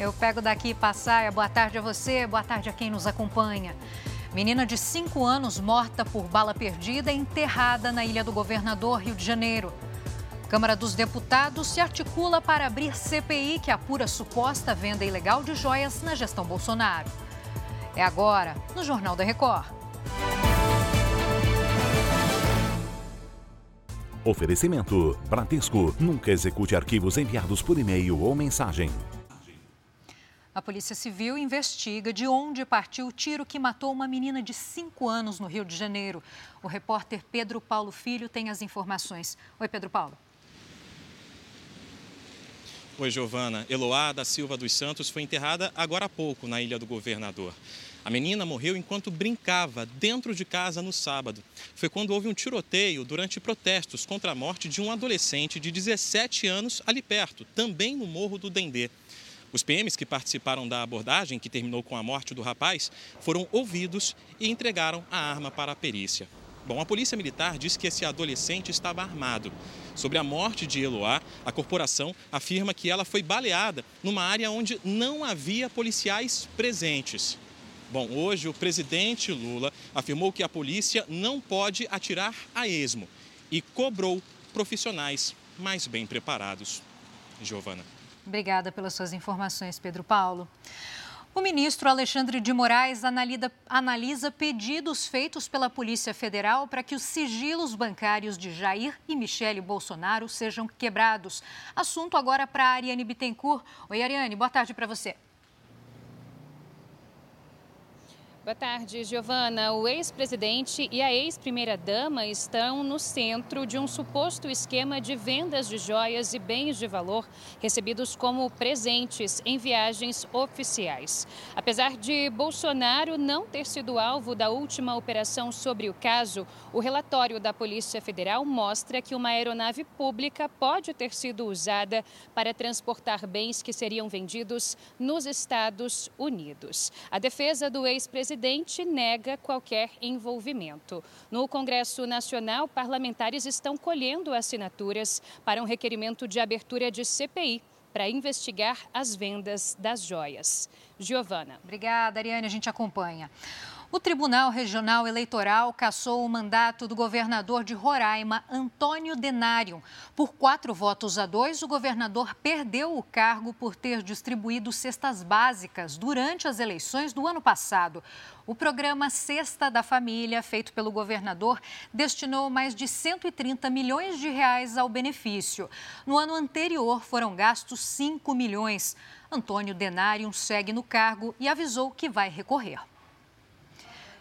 Eu pego daqui Passaia. Boa tarde a você, boa tarde a quem nos acompanha. Menina de 5 anos morta por bala perdida e enterrada na Ilha do Governador, Rio de Janeiro. Câmara dos Deputados se articula para abrir CPI que apura suposta venda ilegal de joias na gestão Bolsonaro. É agora, no Jornal da Record. Oferecimento: Bradesco. Nunca execute arquivos enviados por e-mail ou mensagem. A Polícia Civil investiga de onde partiu o tiro que matou uma menina de 5 anos no Rio de Janeiro. O repórter Pedro Paulo Filho tem as informações. Oi, Pedro Paulo. Oi, Giovana. Eloá da Silva dos Santos foi enterrada agora há pouco na Ilha do Governador. A menina morreu enquanto brincava dentro de casa no sábado. Foi quando houve um tiroteio durante protestos contra a morte de um adolescente de 17 anos ali perto, também no Morro do Dendê. Os PMs que participaram da abordagem, que terminou com a morte do rapaz, foram ouvidos e entregaram a arma para a perícia. Bom, a Polícia Militar diz que esse adolescente estava armado. Sobre a morte de Eloá, a corporação afirma que ela foi baleada numa área onde não havia policiais presentes. Bom, hoje o presidente Lula afirmou que a polícia não pode atirar a esmo e cobrou profissionais mais bem preparados. Giovana. Obrigada pelas suas informações, Pedro Paulo. O ministro Alexandre de Moraes analisa, pedidos feitos pela Polícia Federal para que os sigilos bancários de Jair e Michele Bolsonaro sejam quebrados. Assunto agora para a Ariane Bittencourt. Oi, Ariane, boa tarde para você. Boa tarde, Giovana. O ex-presidente e a ex-primeira-dama estão no centro de um suposto esquema de vendas de joias e bens de valor recebidos como presentes em viagens oficiais. Apesar de Bolsonaro não ter sido alvo da última operação sobre o caso, o relatório da Polícia Federal mostra que uma aeronave pública pode ter sido usada para transportar bens que seriam vendidos nos Estados Unidos. A defesa do ex-presidente presidente nega qualquer envolvimento. No Congresso Nacional, parlamentares estão colhendo assinaturas para um requerimento de abertura de CPI para investigar as vendas das joias. Giovana. Obrigada, Ariane. A gente acompanha. O Tribunal Regional Eleitoral cassou o mandato do governador de Roraima, Antônio Denário. Por quatro votos a dois, o governador perdeu o cargo por ter distribuído cestas básicas durante as eleições do ano passado. O programa Cesta da Família, feito pelo governador, destinou mais de 130 milhões de reais ao benefício. No ano anterior, foram gastos 5 milhões. Antônio Denário segue no cargo e avisou que vai recorrer.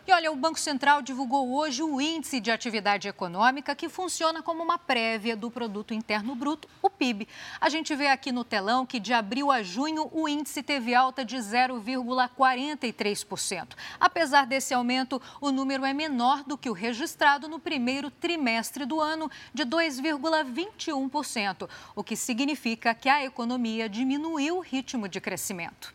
E olha, o Banco Central divulgou hoje o Índice de Atividade Econômica, que funciona como uma prévia do Produto Interno Bruto, o PIB. A gente vê aqui no telão que de abril a junho o índice teve alta de 0,43%. Apesar desse aumento, o número é menor do que o registrado no primeiro trimestre do ano, de 2,21%, o que significa que a economia diminuiu o ritmo de crescimento.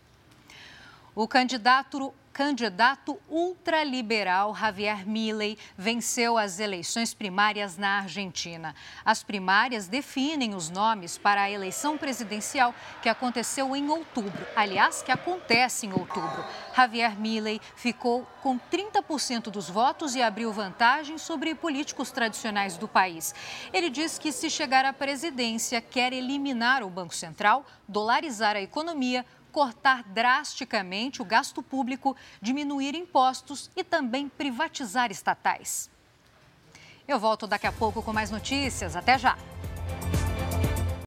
O candidato candidato ultraliberal Javier Milei venceu as eleições primárias na Argentina. As primárias definem os nomes para a eleição presidencial que aconteceu em outubro. Aliás, que acontece em outubro. Javier Milei ficou com 30% dos votos e abriu vantagem sobre políticos tradicionais do país. Ele diz que se chegar à presidência quer eliminar o Banco Central, dolarizar a economia, cortar drasticamente o gasto público, diminuir impostos e também privatizar estatais. Eu volto daqui a pouco com mais notícias. Até já!